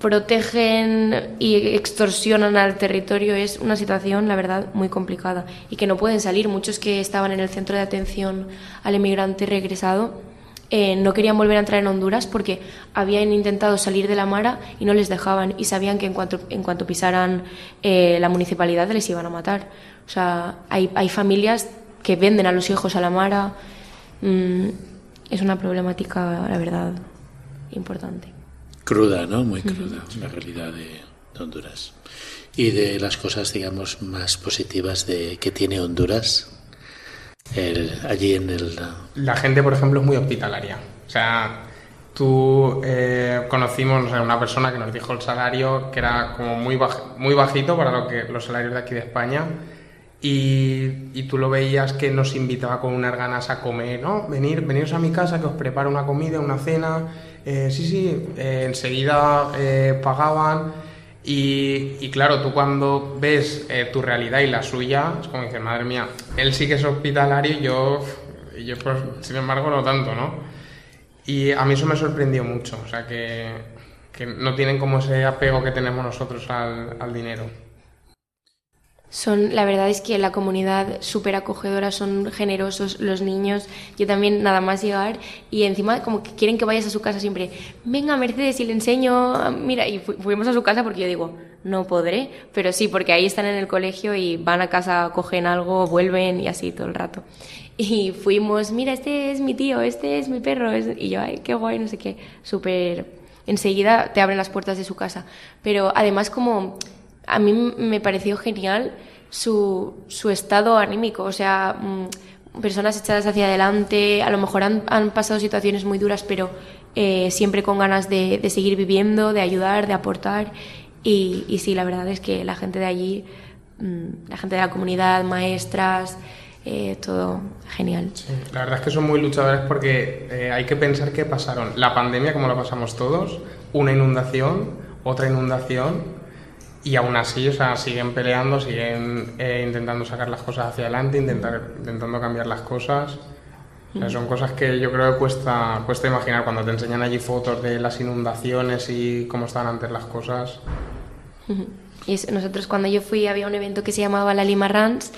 protegen y extorsionan al territorio es una situación, la verdad, muy complicada y que no pueden salir. Muchos que estaban en el centro de atención al emigrante regresado eh, no querían volver a entrar en Honduras porque habían intentado salir de la Mara y no les dejaban y sabían que en cuanto, en cuanto pisaran eh, la municipalidad les iban a matar. O sea, hay, hay familias que venden a los hijos a la Mara. Mm, es una problemática, la verdad, importante. Cruda, ¿no? Muy cruda, la realidad de Honduras. Y de las cosas, digamos, más positivas de que tiene Honduras, el, allí en el... La gente, por ejemplo, es muy hospitalaria. O sea, tú eh, conocimos a una persona que nos dijo el salario que era como muy, baj, muy bajito para lo que, los salarios de aquí de España. Y, y, tú lo veías que nos invitaba con unas ganas a comer, ¿no? Venir, veniros a mi casa que os preparo una comida, una cena. Eh, sí, sí, eh, enseguida eh, pagaban. Y, y, claro, tú cuando ves eh, tu realidad y la suya, es como dices, madre mía, él sí que es hospitalario y yo, yo pues, sin embargo, no tanto, ¿no? Y a mí eso me sorprendió mucho, o sea, que, que no tienen como ese apego que tenemos nosotros al, al dinero. Son, la verdad es que la comunidad súper acogedora, son generosos los niños. Yo también nada más llegar y encima como que quieren que vayas a su casa siempre. Venga Mercedes y le enseño, mira, y fuimos a su casa porque yo digo, no podré, pero sí, porque ahí están en el colegio y van a casa, cogen algo, vuelven y así todo el rato. Y fuimos, mira, este es mi tío, este es mi perro, y yo, ay, qué guay, no sé qué, súper... Enseguida te abren las puertas de su casa. Pero además como a mí me pareció genial su, su estado anímico, o sea, mm, personas echadas hacia adelante, a lo mejor han, han pasado situaciones muy duras, pero eh, siempre con ganas de, de, seguir viviendo, de ayudar, de aportar. Y, y, sí, la verdad es que la gente de allí, mm, la gente de la comunidad, maestras, eh, todo genial. La verdad es que son muy luchadores porque eh, hay que pensar que pasaron la pandemia, como lo pasamos todos, una inundación, otra inundación y aún así, o sea, siguen peleando, siguen eh, intentando sacar las cosas hacia adelante, intentar, intentando cambiar las cosas. O sea, son cosas que yo creo que cuesta, cuesta imaginar cuando te enseñan allí fotos de las inundaciones y cómo estaban antes las cosas. Y nosotros cuando yo fui había un evento que se llamaba la Lima Runs,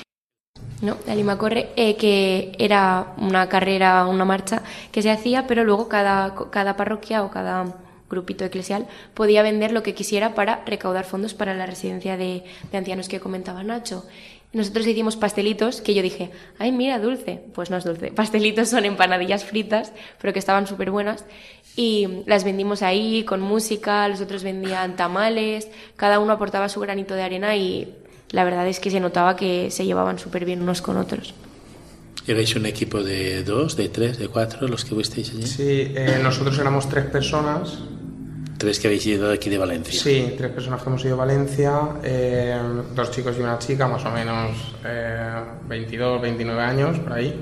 ¿no? La Lima Corre, eh, que era una carrera, una marcha que se hacía, pero luego cada, cada parroquia o cada grupito eclesial, podía vender lo que quisiera para recaudar fondos para la residencia de, de ancianos que comentaba Nacho. Nosotros hicimos pastelitos que yo dije, ay, mira, dulce. Pues no es dulce. Pastelitos son empanadillas fritas, pero que estaban súper buenas. Y las vendimos ahí con música, los otros vendían tamales, cada uno aportaba su granito de arena y la verdad es que se notaba que se llevaban súper bien unos con otros. ¿Erais un equipo de dos, de tres, de cuatro los que fuisteis allí? Sí, eh, nosotros éramos tres personas Tres que habéis ido aquí de Valencia. Sí, tres personas que hemos ido a Valencia, eh, dos chicos y una chica, más o menos eh, 22, 29 años, por ahí.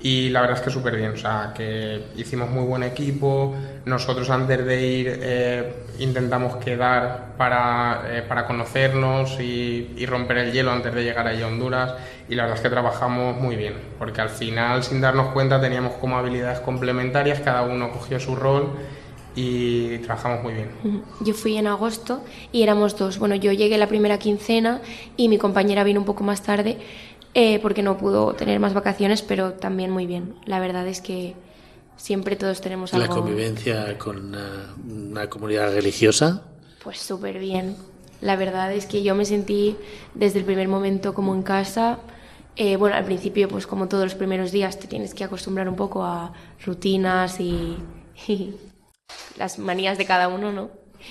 Y la verdad es que súper bien, o sea, que hicimos muy buen equipo. Nosotros antes de ir eh, intentamos quedar para, eh, para conocernos y, y, romper el hielo antes de llegar ahí a Honduras. Y la verdad es que trabajamos muy bien, porque al final, sin darnos cuenta, teníamos como habilidades complementarias, cada uno cogió su rol y trabajamos muy bien. Yo fui en agosto y éramos dos. Bueno, yo llegué la primera quincena y mi compañera vino un poco más tarde eh, porque no pudo tener más vacaciones, pero también muy bien. La verdad es que siempre todos tenemos algo. ¿La convivencia con una, una comunidad religiosa? Pues súper bien. La verdad es que yo me sentí desde el primer momento como en casa. Eh, bueno, al principio, pues como todos los primeros días, te tienes que acostumbrar un poco a rutinas y, y las manías de cada uno, ¿no?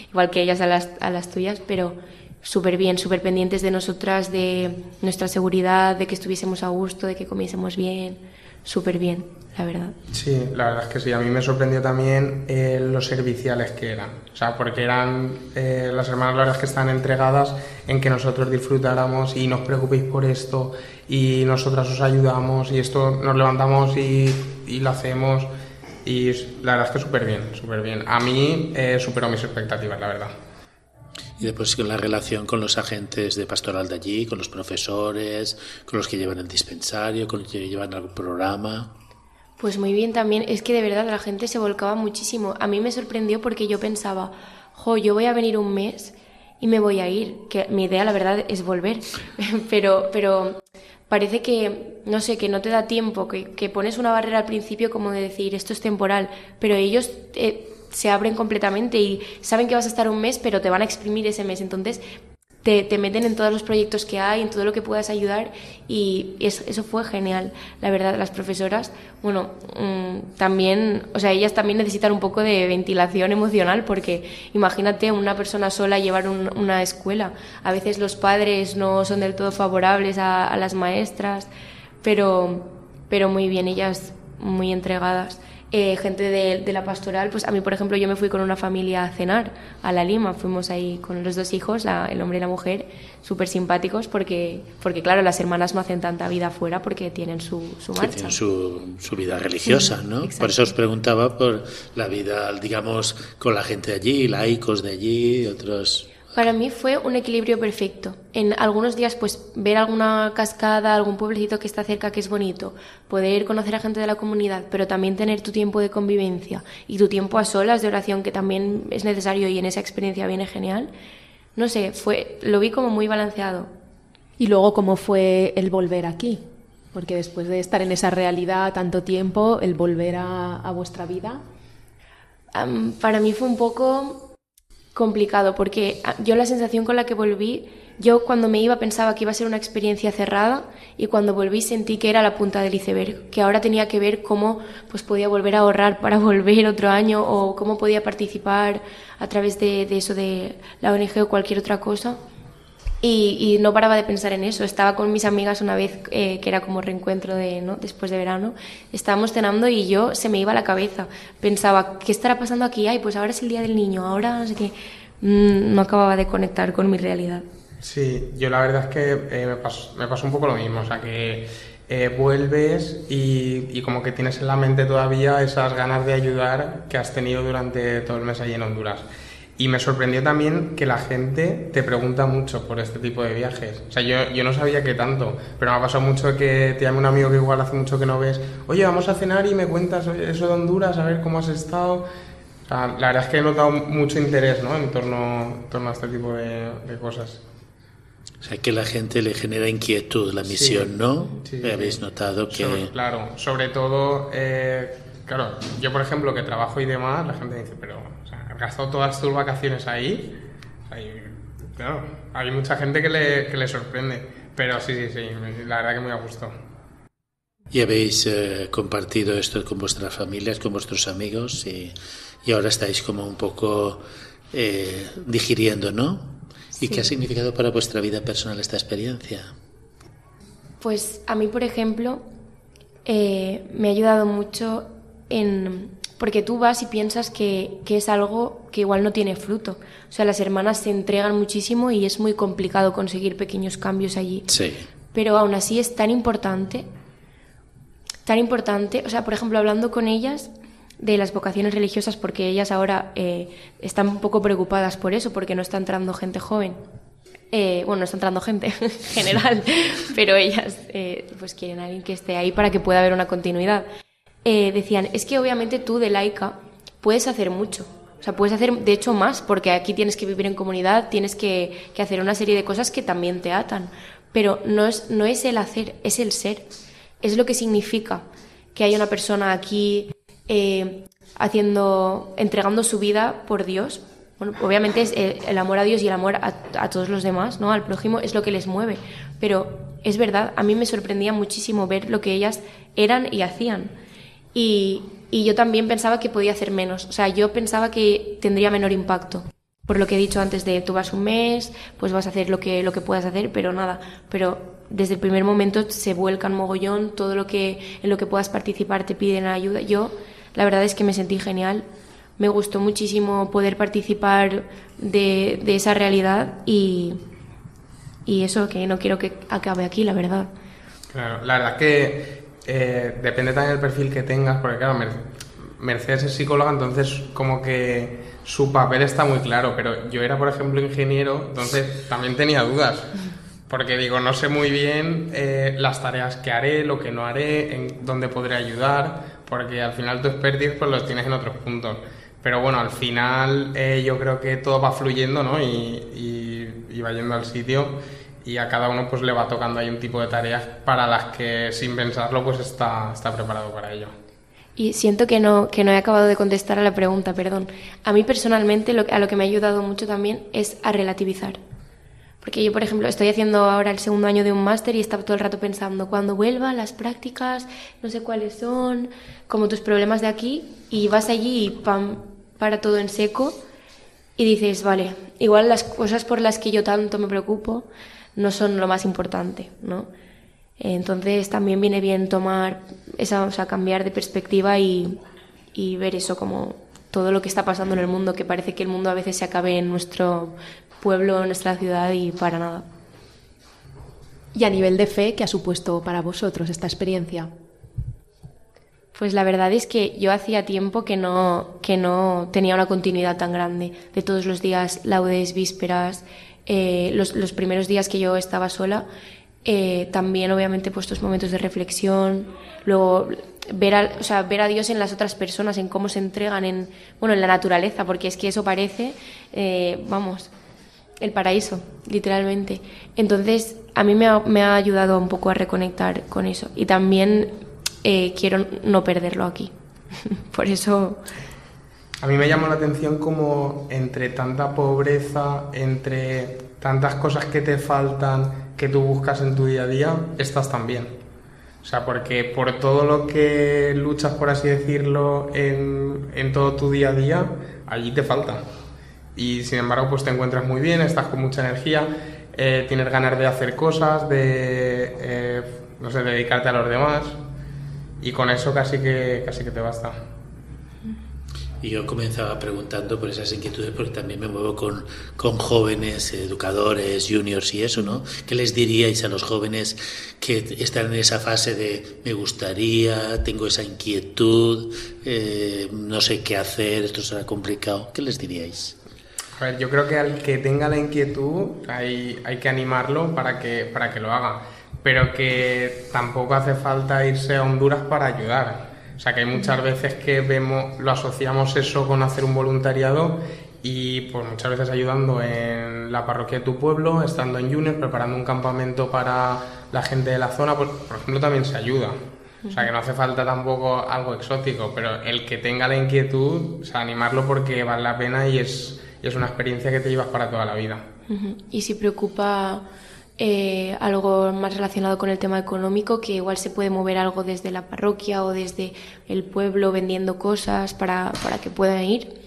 Igual que ellas a las, tuyas, pero súper bien, súper pendientes de nosotras, de nuestra seguridad, de que estuviésemos a gusto, de que comiésemos bien, súper bien, la verdad. Sí, la verdad es que sí, a mí me sorprendió también eh, los serviciales que eran, o sea, porque eran eh, las hermanas, la que están entregadas en que nosotros disfrutáramos y no os preocupéis por esto y nosotras os ayudamos y esto nos levantamos y lo hacemos y la verdad es que súper bien, súper bien. A mí eh, superó mis expectativas, la verdad. Y después con la relación con los agentes de pastoral de allí, con los profesores, con los que llevan el dispensario, con los que llevan algún programa. Pues muy bien también. Es que de verdad la gente se volcaba muchísimo. A mí me sorprendió porque yo pensaba, jo, yo voy a venir un mes y me voy a ir. Que mi idea, la verdad, es volver. pero, pero parece que, no sé, que no te da tiempo, que, que, pones una barrera al principio como de decir, esto es temporal, pero ellos eh, se abren completamente y saben que vas a estar un mes, pero te van a exprimir ese mes. Entonces, te, te, meten en todos los proyectos que hay, en todo lo que puedas ayudar y eso, fue genial. La verdad, las profesoras, bueno, mmm, también, o sea, ellas también necesitan un poco de ventilación emocional porque imagínate una persona sola llevar un, una escuela. A veces los padres no son del todo favorables a, a las maestras, pero, pero muy bien, ellas muy entregadas eh, gente de, de, la pastoral, pues a mí, por ejemplo, yo me fui con una familia a cenar a La Lima, fuimos ahí con los dos hijos, la, el hombre y la mujer, súper simpáticos porque, porque, claro, las hermanas no hacen tanta vida afuera porque tienen su, su marcha. Tienen su, su, vida religiosa, ¿no? Exacto. Por eso os preguntaba por la vida, digamos, con la gente de allí, laicos de allí, otros... Para mí fue un equilibrio perfecto. En algunos días, pues ver alguna cascada, algún pueblecito que está cerca que es bonito, poder conocer a gente de la comunidad, pero también tener tu tiempo de convivencia y tu tiempo a solas de oración, que también es necesario y en esa experiencia viene genial. No sé, fue, lo vi como muy balanceado. Y luego, ¿cómo fue el volver aquí? Porque después de estar en esa realidad tanto tiempo, el volver a, a vuestra vida. Para mí fue un poco complicado porque ah, yo la sensación con la que volví, yo cuando me iba pensaba que iba a ser una experiencia cerrada y cuando volví sentí que era la punta del iceberg, que ahora tenía que ver cómo pues podía volver a ahorrar para volver otro año o cómo podía participar a través de, de eso de la ONG o cualquier otra cosa. Y, no paraba de pensar en eso. Estaba con mis amigas una vez eh, que era como reencuentro de, ¿no? después de verano. Estábamos cenando y yo se me iba la cabeza. Pensaba, ¿qué estará pasando aquí? Ay, pues ahora es el día del niño, ahora no sé qué. Mm, no acababa de conectar con mi realidad. Sí, yo la verdad es que eh, me, pasó, me pasó un poco lo mismo, o sea que eh, vuelves y, y como que tienes en la mente todavía esas ganas de ayudar que has tenido durante todo el mes allí en Honduras. Y me sorprendió también que la gente te pregunta mucho por este tipo de viajes. O sea, yo, yo no sabía que tanto, pero me ha pasado mucho que te llame un amigo que igual hace mucho que no ves, oye, vamos a cenar y me cuentas eso de Honduras, a ver cómo has estado. O sea, la verdad es que he notado mucho interés ¿no? en, torno, en torno a este tipo de, de cosas. O sea, que la gente le genera inquietud la misión, Sí, ¿no? sí, sí. Habéis notado que... Sobre- claro, sobre todo, eh, claro, yo por ejemplo que trabajo y demás, la gente dice, pero, o sea, ¿has gastado todas tus vacaciones ahí? Ahí, claro, hay mucha gente que le, que le sorprende, pero sí, sí, sí, la verdad que muy a gusto. Y habéis eh, compartido esto con vuestras familias, con vuestros amigos y, y ahora estáis como un poco eh, digiriendo, ¿no? ¿Y qué ha significado para vuestra vida personal esta experiencia? Pues a mí, por ejemplo, eh, me ha ayudado mucho en... Porque tú vas y piensas que, que es algo que igual no tiene fruto. O sea, las hermanas se entregan muchísimo y es muy complicado conseguir pequeños cambios allí. Sí. Pero aún así es tan importante, tan importante, o sea, por ejemplo, hablando con ellas de las vocaciones religiosas, porque ellas ahora eh, están un poco preocupadas por eso, porque no está entrando gente joven. Eh, bueno, no está entrando gente en general, pero ellas eh, pues quieren a alguien que esté ahí para que pueda haber una continuidad. Eh, decían, es que obviamente tú de laica puedes hacer mucho. O sea, puedes hacer, de hecho, más, porque aquí tienes que vivir en comunidad, tienes que, hacer una serie de cosas que también te atan. Pero no es, no es el hacer, es el ser. Es lo que significa que haya una persona aquí eh, haciendo, entregando su vida por Dios. Obviamente es el, el amor a Dios y el amor a, a todos los demás, ¿no? Al prójimo es lo que les mueve. Pero es verdad, a mí me sorprendía muchísimo ver lo que ellas eran y hacían. Y, y yo también pensaba que podía hacer menos. O sea, yo pensaba que tendría menor impacto. Por lo que he dicho antes de tú vas un mes, pues vas a hacer lo que, lo que puedas hacer, pero nada. Pero desde el primer momento se vuelcan mogollón, todo lo que, en lo que puedas participar te piden ayuda. Yo, la verdad es que me sentí genial. Me gustó muchísimo poder participar de, de esa realidad y, y eso que no quiero que acabe aquí, la verdad. Claro, la verdad que eh, depende también del perfil que tengas, porque claro, Mer- Mercedes es psicóloga, entonces como que su papel está muy claro, pero yo era, por ejemplo, ingeniero, entonces también tenía dudas, porque digo, no sé muy bien eh, las tareas que haré, lo que no haré, en dónde podré ayudar, porque al final tu expertise pues los tienes en otros puntos. Pero bueno, al final eh, yo creo que todo va fluyendo, ¿no? Y, y- y va yendo al sitio y a cada uno pues le va tocando ahí un tipo de tareas para las que sin pensarlo pues está, está preparado para ello. Y siento que no, que no he acabado de contestar a la pregunta, perdón. A mí personalmente lo, a lo que me ha ayudado mucho también es a relativizar. Porque yo, por ejemplo, estoy haciendo ahora el segundo año de un máster y estaba todo el rato pensando, cuando vuelva, las prácticas, no sé cuáles son, como tus problemas de aquí, y vas allí y para todo en seco y dices, vale, igual las cosas por las que yo tanto me preocupo no son lo más importante, ¿no? Entonces también viene bien tomar esa, o sea, cambiar de perspectiva y, y ver eso como todo lo que está pasando en el mundo, que parece que el mundo a veces se acabe en nuestro pueblo, en nuestra ciudad y para nada. Y a nivel de fe, ¿qué ha supuesto para vosotros esta experiencia? Pues la verdad es que yo hacía tiempo que no, que no tenía una continuidad tan grande de todos los días, laudes, vísperas, eh, los, los primeros días que yo estaba sola, eh, también obviamente pues estos momentos de reflexión, luego ver a, o sea, ver a Dios en las otras personas, en cómo se entregan, en, bueno, en la naturaleza, porque es que eso parece, eh, vamos, el paraíso, literalmente. Entonces, a mí me ha, me ha ayudado un poco a reconectar con eso. Y también quiero no perderlo aquí. Por eso... A mí me llamó la atención como entre tanta pobreza, entre tantas cosas que te faltan, que tú buscas en tu día a día, estás también. O sea, porque por todo lo que luchas, por así decirlo, en, todo tu día a día, allí te falta. Y sin embargo, pues te encuentras muy bien, estás con mucha energía, eh, tienes ganas de hacer cosas, de, eh, no sé, dedicarte a los demás. Y con eso casi que, casi que te basta. Y yo comenzaba preguntando por esas inquietudes porque también me muevo con, con jóvenes, educadores, juniors y eso, ¿no? ¿Qué les diríais a los jóvenes que están en esa fase de me gustaría, tengo esa inquietud, eh, no sé qué hacer, esto será complicado? ¿Qué les diríais? A ver, yo creo que al que tenga la inquietud hay, hay que animarlo para que, para que lo haga, pero que tampoco hace falta irse a Honduras para ayudar. O sea que hay muchas veces que vemos, lo asociamos eso con hacer un voluntariado y pues muchas veces ayudando en la parroquia de tu pueblo, estando en Junior, preparando un campamento para la gente de la zona, pues por ejemplo también se ayuda. O sea que no hace falta tampoco algo exótico, pero el que tenga la inquietud, o sea, animarlo porque vale la pena y es, y es una experiencia que te llevas para toda la vida. Y si preocupa eh, algo más relacionado con el tema económico, que igual se puede mover algo desde la parroquia o desde el pueblo vendiendo cosas para, para que puedan ir.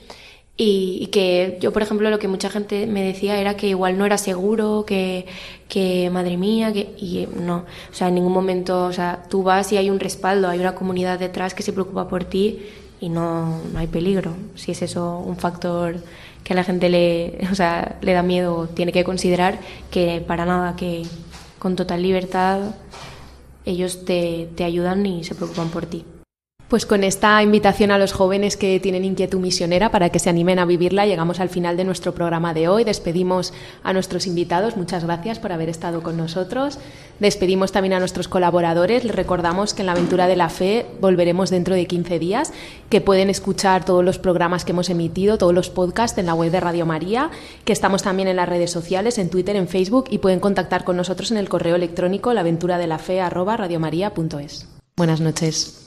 Y, y que yo, por ejemplo, lo que mucha gente me decía era que igual no era seguro, que, que madre mía, que, y eh, no, o sea, en ningún momento, o sea, tú vas y hay un respaldo, hay una comunidad detrás que se preocupa por ti y no, no hay peligro. Si es eso un factor que a la gente le, o sea, le da miedo, tiene que considerar que para nada, que con total libertad ellos te, te ayudan y se preocupan por ti. Pues con esta invitación a los jóvenes que tienen inquietud misionera para que se animen a vivirla, llegamos al final de nuestro programa de hoy. Despedimos a nuestros invitados. Muchas gracias por haber estado con nosotros. Despedimos también a nuestros colaboradores. Les recordamos que en la aventura de la fe volveremos dentro de 15 días, que pueden escuchar todos los programas que hemos emitido, todos los podcasts en la web de Radio María, que estamos también en las redes sociales, en Twitter, en Facebook y pueden contactar con nosotros en el correo electrónico laventuradelafe@radiomaria.es. Buenas noches.